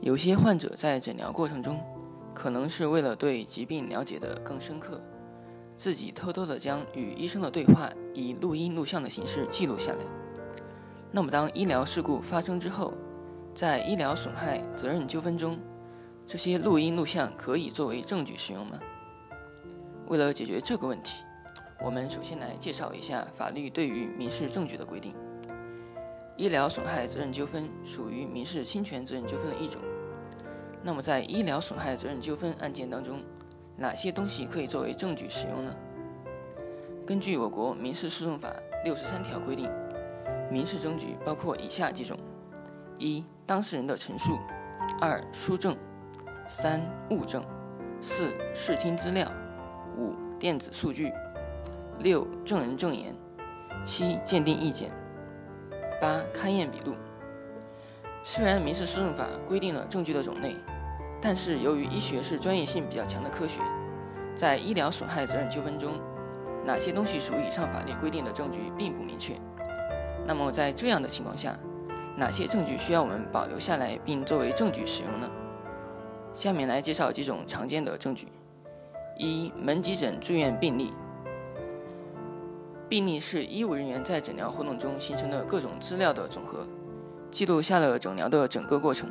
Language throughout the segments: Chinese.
有些患者在诊疗过程中，可能是为了对疾病了解得更深刻，自己偷偷地将与医生的对话以录音录像的形式记录下来。那么，当医疗事故发生之后，在医疗损害责任纠纷中，这些录音录像可以作为证据使用吗？为了解决这个问题，我们首先来介绍一下法律对于民事证据的规定。医疗损害责任纠纷属于民事侵权责任纠纷的一种。那么，在医疗损害责任纠纷案件当中，哪些东西可以作为证据使用呢？根据我国民事诉讼法六十三条规定，民事证据包括以下几种：一、当事人的陈述；二、书证；三、物证；四、视听资料；五、电子数据；六、证人证言；七、鉴定意见。八、勘验笔录。虽然民事诉讼法规定了证据的种类，但是由于医学是专业性比较强的科学，在医疗损害责任纠纷中，哪些东西属于以上法律规定的证据并不明确。那么在这样的情况下，哪些证据需要我们保留下来并作为证据使用呢？下面来介绍几种常见的证据：一、门急诊住院病历。病历是医务人员在诊疗活动中形成的各种资料的总和，记录下了诊疗的整个过程。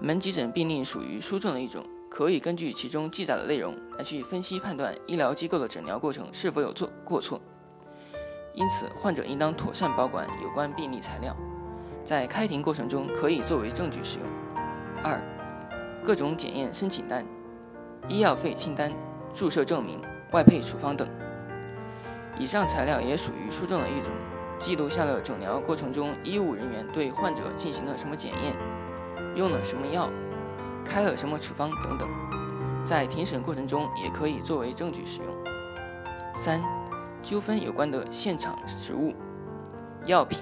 门急诊病历属于书证的一种，可以根据其中记载的内容来去分析判断医疗机构的诊疗过程是否有错过错。因此，患者应当妥善保管有关病历材料，在开庭过程中可以作为证据使用。二、各种检验申请单、医药费清单、注射证明、外配处方等。以上材料也属于书证的一种，记录下了诊疗过程中医务人员对患者进行了什么检验，用了什么药，开了什么处方等等，在庭审过程中也可以作为证据使用。三、纠纷有关的现场实物、药品、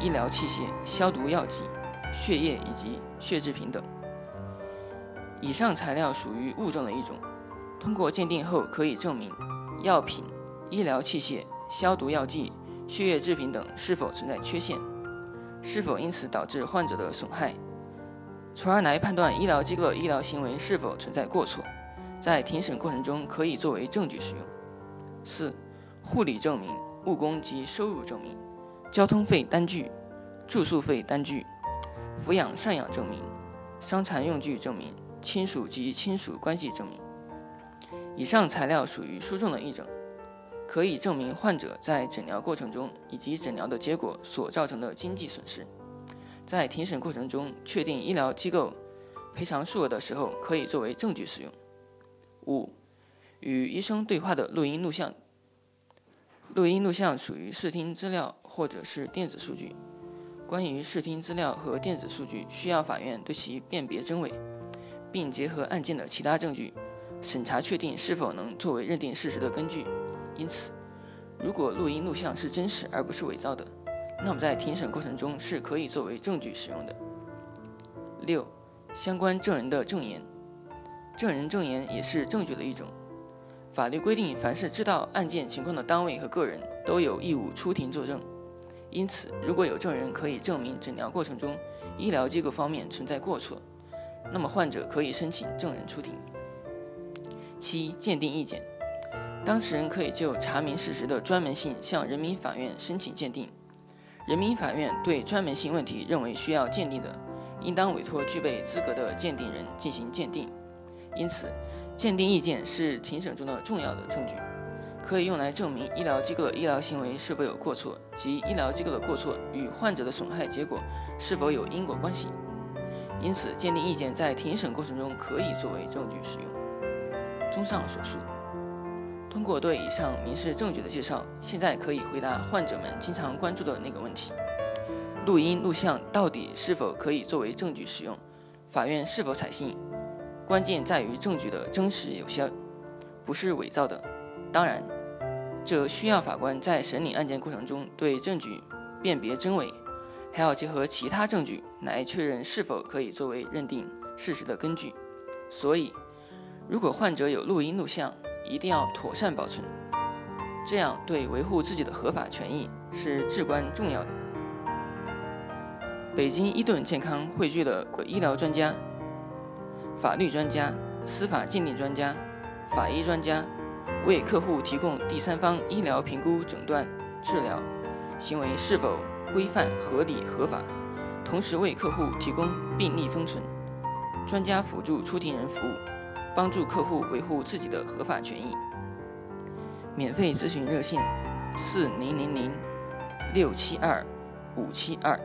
医疗器械、消毒药剂、血液以及血制品等。以上材料属于物证的一种，通过鉴定后可以证明药品。医疗器械、消毒药剂、血液制品等是否存在缺陷，是否因此导致患者的损害，从而来判断医疗机构的医疗行为是否存在过错，在庭审过程中可以作为证据使用。四、护理证明、误工及收入证明、交通费单据、住宿费单据、抚养赡养证明、伤残用具证明、亲属及亲属关系证明。以上材料属于书证的一种。可以证明患者在诊疗过程中以及诊疗的结果所造成的经济损失，在庭审过程中确定医疗机构赔偿数额的时候，可以作为证据使用。五、与医生对话的录音录像，录音录像属于视听资料或者是电子数据。关于视听资料和电子数据，需要法院对其辨别真伪，并结合案件的其他证据，审查确定是否能作为认定事实的根据。因此，如果录音录像是真实而不是伪造的，那么在庭审过程中是可以作为证据使用的。六、相关证人的证言，证人证言也是证据的一种。法律规定，凡是知道案件情况的单位和个人都有义务出庭作证。因此，如果有证人可以证明诊疗过程中医疗机构方面存在过错，那么患者可以申请证人出庭。七、鉴定意见。当事人可以就查明事实的专门性向人民法院申请鉴定。人民法院对专门性问题认为需要鉴定的，应当委托具备资格的鉴定人进行鉴定。因此，鉴定意见是庭审中的重要的证据，可以用来证明医疗机构的医疗行为是否有过错，及医疗机构的过错与患者的损害结果是否有因果关系。因此，鉴定意见在庭审过程中可以作为证据使用。综上所述。通过对以上民事证据的介绍，现在可以回答患者们经常关注的那个问题：录音录像到底是否可以作为证据使用？法院是否采信？关键在于证据的真实有效，不是伪造的。当然，这需要法官在审理案件过程中对证据辨别真伪，还要结合其他证据来确认是否可以作为认定事实的根据。所以，如果患者有录音录像，一定要妥善保存，这样对维护自己的合法权益是至关重要的。北京伊顿健康汇聚了医疗专家、法律专家、司法鉴定专家、法医专家，为客户提供第三方医疗评估、诊断、治疗行为是否规范、合理、合法，同时为客户提供病历封存。专家辅助出庭人服务，帮助客户维护自己的合法权益。免费咨询热线：四零零零六七二五七二。